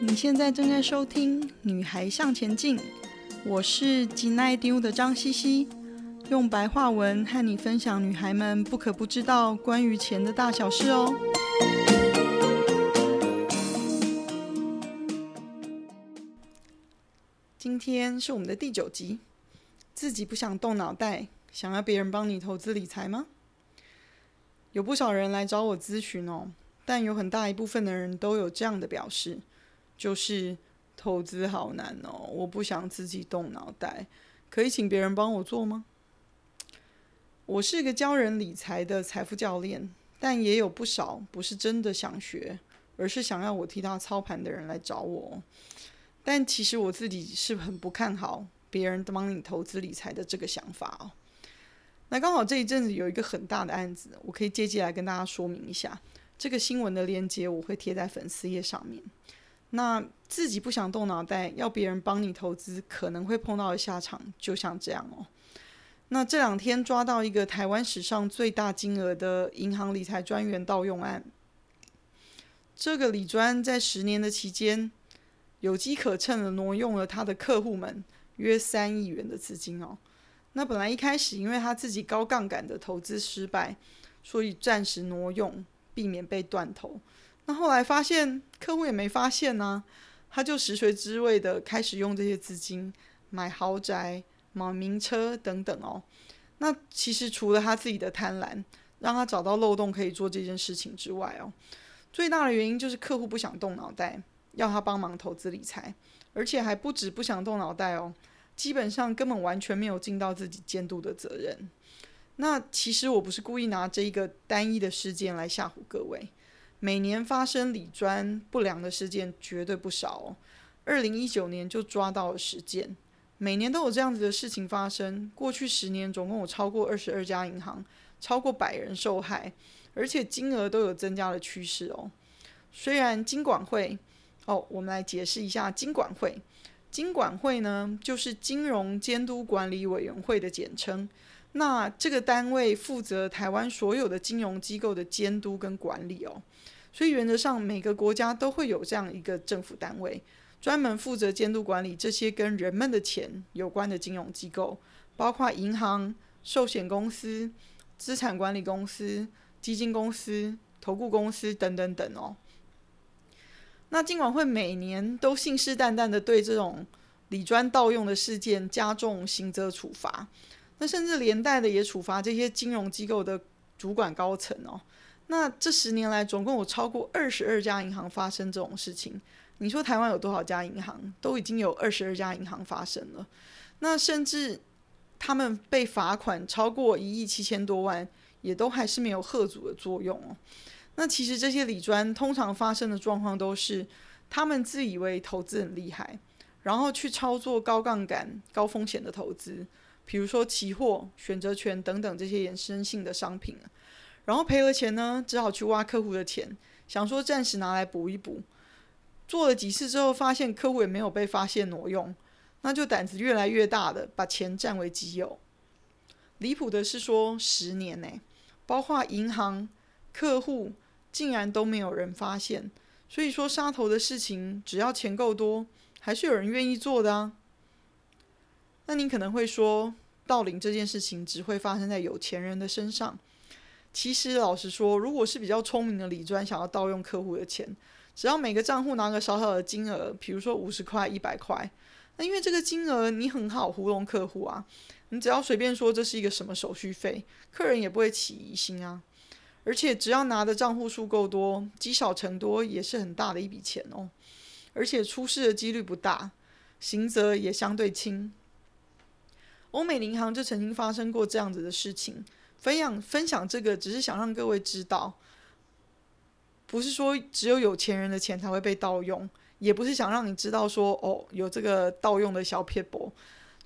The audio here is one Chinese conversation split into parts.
你现在正在收听《女孩向前进》，我是吉奈丢的张西西，用白话文和你分享女孩们不可不知道关于钱的大小事哦。今天是我们的第九集，自己不想动脑袋，想要别人帮你投资理财吗？有不少人来找我咨询哦，但有很大一部分的人都有这样的表示。就是投资好难哦，我不想自己动脑袋，可以请别人帮我做吗？我是个教人理财的财富教练，但也有不少不是真的想学，而是想要我替他操盘的人来找我。但其实我自己是很不看好别人帮你投资理财的这个想法哦。那刚好这一阵子有一个很大的案子，我可以借机来跟大家说明一下。这个新闻的链接我会贴在粉丝页上面。那自己不想动脑袋，要别人帮你投资，可能会碰到的下场就像这样哦。那这两天抓到一个台湾史上最大金额的银行理财专员盗用案，这个理专在十年的期间，有机可乘的挪用了他的客户们约三亿元的资金哦。那本来一开始因为他自己高杠杆的投资失败，所以暂时挪用，避免被断头。那后来发现客户也没发现呢、啊，他就食髓知味的开始用这些资金买豪宅、买名车等等哦。那其实除了他自己的贪婪，让他找到漏洞可以做这件事情之外哦，最大的原因就是客户不想动脑袋，要他帮忙投资理财，而且还不止不想动脑袋哦，基本上根本完全没有尽到自己监督的责任。那其实我不是故意拿这一个单一的事件来吓唬各位。每年发生理专不良的事件绝对不少哦，二零一九年就抓到了十件，每年都有这样子的事情发生。过去十年总共有超过二十二家银行，超过百人受害，而且金额都有增加的趋势哦。虽然金管会，哦，我们来解释一下金管会。金管会呢，就是金融监督管理委员会的简称。那这个单位负责台湾所有的金融机构的监督跟管理哦，所以原则上每个国家都会有这样一个政府单位，专门负责监督管理这些跟人们的钱有关的金融机构，包括银行、寿险公司、资产管理公司、基金公司、投顾公司等等等哦。那金管会每年都信誓旦旦的对这种李专盗用的事件加重刑责处罚。那甚至连带的也处罚这些金融机构的主管高层哦。那这十年来，总共有超过二十二家银行发生这种事情。你说台湾有多少家银行？都已经有二十二家银行发生了。那甚至他们被罚款超过一亿七千多万，也都还是没有吓阻的作用哦。那其实这些理专通常发生的状况都是，他们自以为投资很厉害，然后去操作高杠杆、高风险的投资。比如说期货、选择权等等这些衍生性的商品，然后赔了钱呢，只好去挖客户的钱，想说暂时拿来补一补。做了几次之后，发现客户也没有被发现挪用，那就胆子越来越大的把钱占为己有。离谱的是说，十年内，包括银行、客户，竟然都没有人发现。所以说，杀头的事情，只要钱够多，还是有人愿意做的啊。那你可能会说，盗领这件事情只会发生在有钱人的身上。其实老实说，如果是比较聪明的李专想要盗用客户的钱，只要每个账户拿个少少的金额，比如说五十块、一百块，那因为这个金额你很好糊弄客户啊，你只要随便说这是一个什么手续费，客人也不会起疑心啊。而且只要拿的账户数够多，积少成多也是很大的一笔钱哦。而且出事的几率不大，刑责也相对轻。欧美银行就曾经发生过这样子的事情，分享分享这个，只是想让各位知道，不是说只有有钱人的钱才会被盗用，也不是想让你知道说哦有这个盗用的小撇步，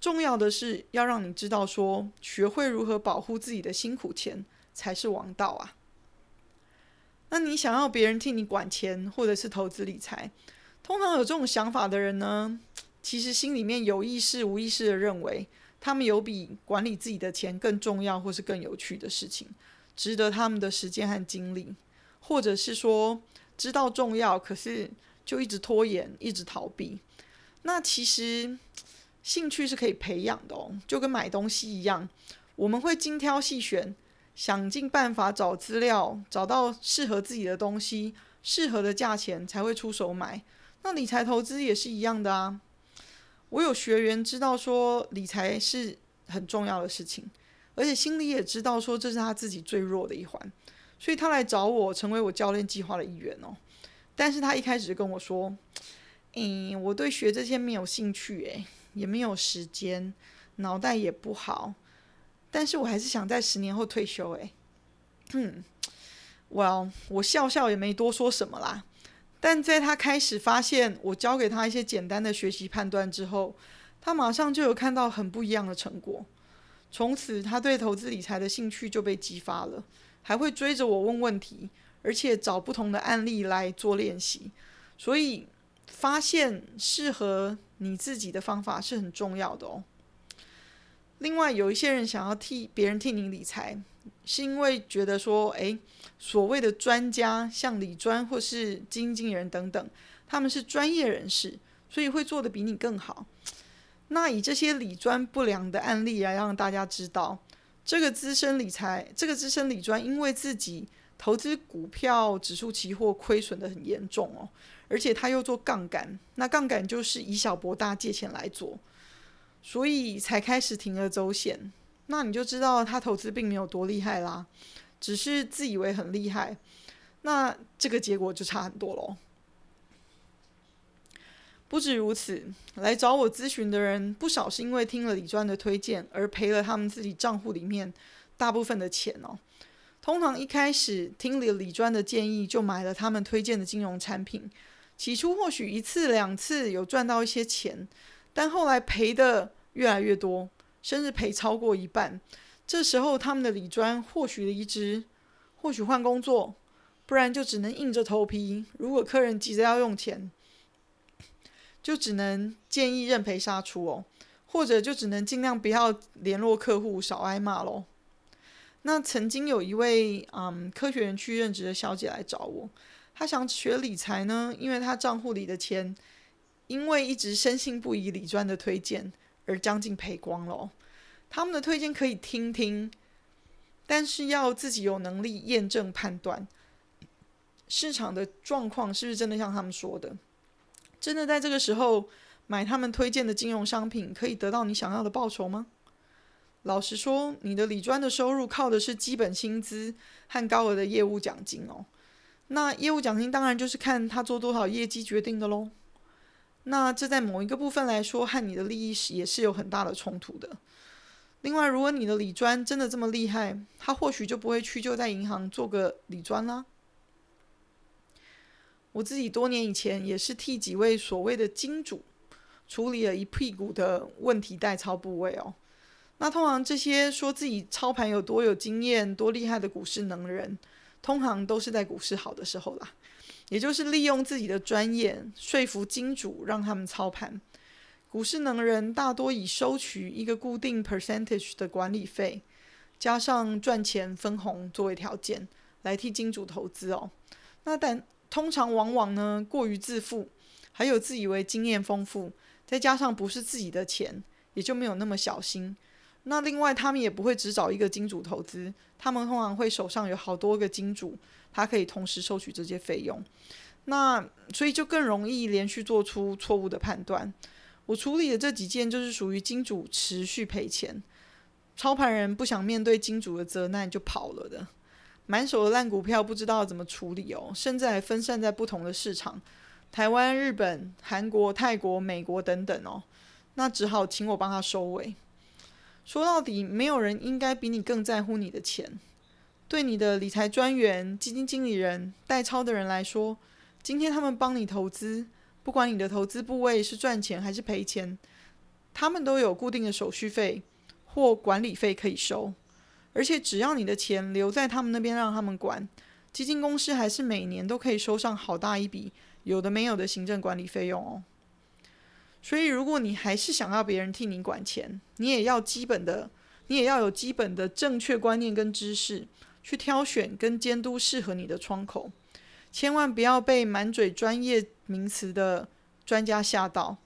重要的是要让你知道说，学会如何保护自己的辛苦钱才是王道啊。那你想要别人替你管钱或者是投资理财，通常有这种想法的人呢，其实心里面有意识无意识的认为。他们有比管理自己的钱更重要或是更有趣的事情，值得他们的时间和精力，或者是说知道重要，可是就一直拖延，一直逃避。那其实兴趣是可以培养的哦，就跟买东西一样，我们会精挑细选，想尽办法找资料，找到适合自己的东西，适合的价钱才会出手买。那理财投资也是一样的啊。我有学员知道说理财是很重要的事情，而且心里也知道说这是他自己最弱的一环，所以他来找我成为我教练计划的一员哦。但是他一开始跟我说：“嗯，我对学这些没有兴趣，诶，也没有时间，脑袋也不好。但是我还是想在十年后退休，诶，嗯，Well，我笑笑也没多说什么啦。”但在他开始发现我教给他一些简单的学习判断之后，他马上就有看到很不一样的成果。从此，他对投资理财的兴趣就被激发了，还会追着我问问题，而且找不同的案例来做练习。所以，发现适合你自己的方法是很重要的哦。另外，有一些人想要替别人替你理财。是因为觉得说，诶，所谓的专家，像理专或是经纪人等等，他们是专业人士，所以会做得比你更好。那以这些理专不良的案例来让大家知道，这个资深理财，这个资深理专，因为自己投资股票、指数期货亏损得很严重哦，而且他又做杠杆，那杠杆就是以小博大，借钱来做，所以才开始铤而走险。那你就知道他投资并没有多厉害啦，只是自以为很厉害，那这个结果就差很多咯。不止如此，来找我咨询的人不少是因为听了李专的推荐而赔了他们自己账户里面大部分的钱哦。通常一开始听了李专的建议就买了他们推荐的金融产品，起初或许一次两次有赚到一些钱，但后来赔的越来越多。甚至赔超过一半，这时候他们的理专或许离职，或许换工作，不然就只能硬着头皮。如果客人急着要用钱，就只能建议认赔杀出哦，或者就只能尽量不要联络客户，少挨骂喽。那曾经有一位嗯科学园区任职的小姐来找我，她想学理财呢，因为她账户里的钱，因为一直深信不疑理专的推荐。而将近赔光了，他们的推荐可以听听，但是要自己有能力验证判断市场的状况是不是真的像他们说的，真的在这个时候买他们推荐的金融商品可以得到你想要的报酬吗？老实说，你的理专的收入靠的是基本薪资和高额的业务奖金哦，那业务奖金当然就是看他做多少业绩决定的喽。那这在某一个部分来说，和你的利益是也是有很大的冲突的。另外，如果你的理专真的这么厉害，他或许就不会屈就在银行做个理专啦。我自己多年以前也是替几位所谓的金主处理了一屁股的问题代操部位哦。那通常这些说自己操盘有多有经验、多厉害的股市能人，通常都是在股市好的时候啦。也就是利用自己的专业说服金主，让他们操盘。股市能人大多以收取一个固定 percentage 的管理费，加上赚钱分红作为条件，来替金主投资哦。那但通常往往呢过于自负，还有自以为经验丰富，再加上不是自己的钱，也就没有那么小心。那另外他们也不会只找一个金主投资，他们通常会手上有好多个金主。他可以同时收取这些费用，那所以就更容易连续做出错误的判断。我处理的这几件就是属于金主持续赔钱，操盘人不想面对金主的责难就跑了的，满手的烂股票不知道怎么处理哦，甚至还分散在不同的市场，台湾、日本、韩国、泰国、美国等等哦，那只好请我帮他收尾。说到底，没有人应该比你更在乎你的钱。对你的理财专员、基金经理人、代操的人来说，今天他们帮你投资，不管你的投资部位是赚钱还是赔钱，他们都有固定的手续费或管理费可以收。而且只要你的钱留在他们那边让他们管，基金公司还是每年都可以收上好大一笔有的没有的行政管理费用哦。所以如果你还是想要别人替你管钱，你也要基本的，你也要有基本的正确观念跟知识。去挑选跟监督适合你的窗口，千万不要被满嘴专业名词的专家吓到。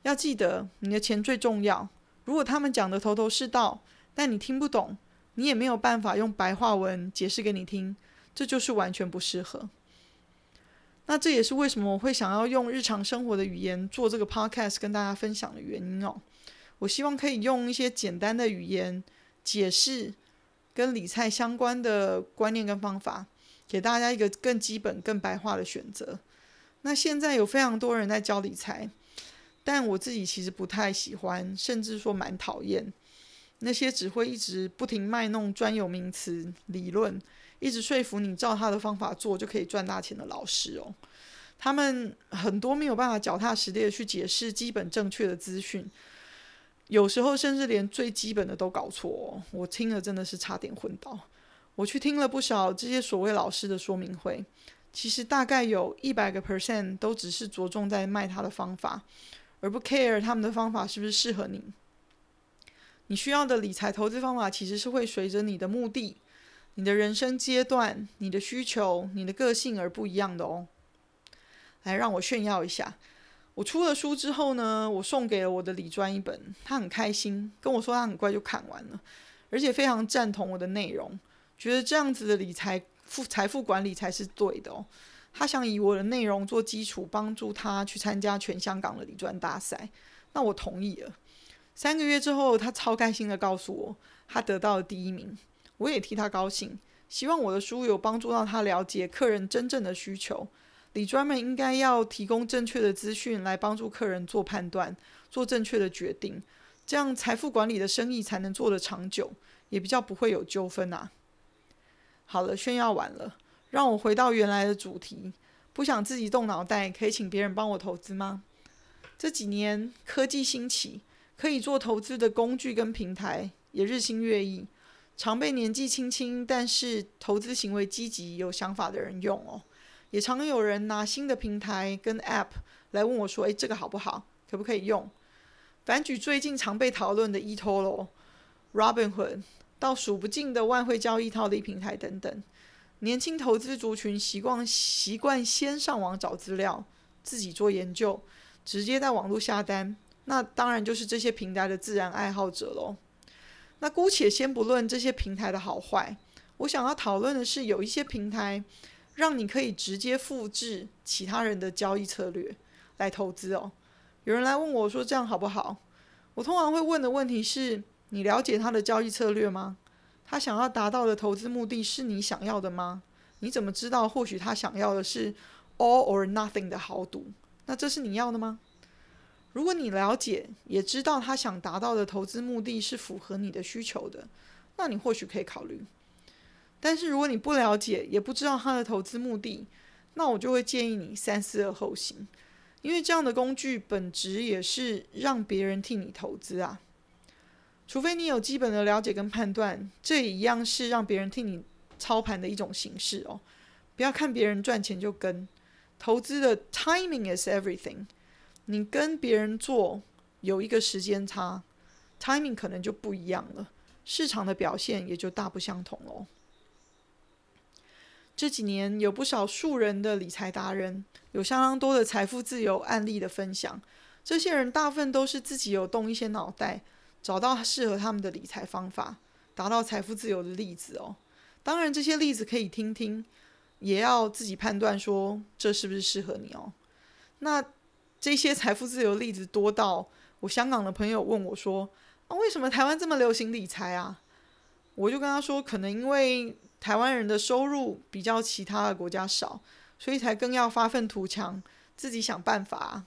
要记得，你的钱最重要。如果他们讲的头头是道，但你听不懂，你也没有办法用白话文解释给你听，这就是完全不适合。那这也是为什么我会想要用日常生活的语言做这个 podcast 跟大家分享的原因哦。我希望可以用一些简单的语言解释跟理财相关的观念跟方法，给大家一个更基本、更白话的选择。那现在有非常多人在教理财，但我自己其实不太喜欢，甚至说蛮讨厌那些只会一直不停卖弄专有名词、理论。一直说服你照他的方法做就可以赚大钱的老师哦，他们很多没有办法脚踏实地的去解释基本正确的资讯，有时候甚至连最基本的都搞错，我听了真的是差点昏倒。我去听了不少这些所谓老师的说明会，其实大概有一百个 percent 都只是着重在卖他的方法，而不 care 他们的方法是不是适合你。你需要的理财投资方法其实是会随着你的目的。你的人生阶段、你的需求、你的个性而不一样的哦。来，让我炫耀一下。我出了书之后呢，我送给了我的理专一本，他很开心，跟我说他很快就看完了，而且非常赞同我的内容，觉得这样子的理财富财富管理才是对的哦。他想以我的内容做基础，帮助他去参加全香港的理专大赛。那我同意了。三个月之后，他超开心的告诉我，他得到了第一名。我也替他高兴，希望我的书有帮助到他了解客人真正的需求。理专们应该要提供正确的资讯来帮助客人做判断，做正确的决定，这样财富管理的生意才能做得长久，也比较不会有纠纷啊。好了，炫耀完了，让我回到原来的主题。不想自己动脑袋，可以请别人帮我投资吗？这几年科技兴起，可以做投资的工具跟平台也日新月异。常被年纪轻轻但是投资行为积极、有想法的人用哦，也常有人拿新的平台跟 App 来问我说：“诶，这个好不好？可不可以用？”反举最近常被讨论的 eToro、Robinhood，到数不尽的外汇交易套利平台等等，年轻投资族群习惯习惯先上网找资料，自己做研究，直接在网络下单，那当然就是这些平台的自然爱好者喽。那姑且先不论这些平台的好坏，我想要讨论的是，有一些平台让你可以直接复制其他人的交易策略来投资哦。有人来问我说这样好不好？我通常会问的问题是：你了解他的交易策略吗？他想要达到的投资目的是你想要的吗？你怎么知道或许他想要的是 all or nothing 的豪赌？那这是你要的吗？如果你了解，也知道他想达到的投资目的是符合你的需求的，那你或许可以考虑。但是如果你不了解，也不知道他的投资目的，那我就会建议你三思而后行，因为这样的工具本质也是让别人替你投资啊。除非你有基本的了解跟判断，这也一样是让别人替你操盘的一种形式哦。不要看别人赚钱就跟，投资的 timing is everything。你跟别人做有一个时间差，timing 可能就不一样了，市场的表现也就大不相同喽。这几年有不少数人的理财达人，有相当多的财富自由案例的分享。这些人大部分都是自己有动一些脑袋，找到适合他们的理财方法，达到财富自由的例子哦。当然，这些例子可以听听，也要自己判断说这是不是适合你哦。那。这些财富自由的例子多到我香港的朋友问我说：“啊，为什么台湾这么流行理财啊？”我就跟他说：“可能因为台湾人的收入比较其他的国家少，所以才更要发愤图强，自己想办法。”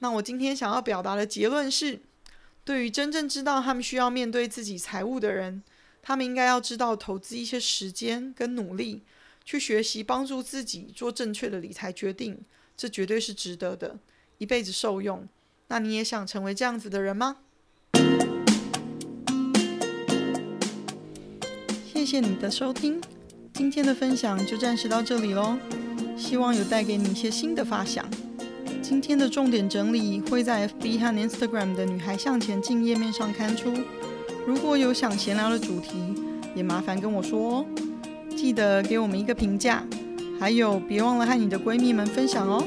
那我今天想要表达的结论是：对于真正知道他们需要面对自己财务的人，他们应该要知道投资一些时间跟努力，去学习帮助自己做正确的理财决定。这绝对是值得的，一辈子受用。那你也想成为这样子的人吗？谢谢你的收听，今天的分享就暂时到这里喽。希望有带给你一些新的发想。今天的重点整理会在 FB 和 Instagram 的“女孩向前进”页面上刊出。如果有想闲聊的主题，也麻烦跟我说哦。记得给我们一个评价。还有，别忘了和你的闺蜜们分享哦。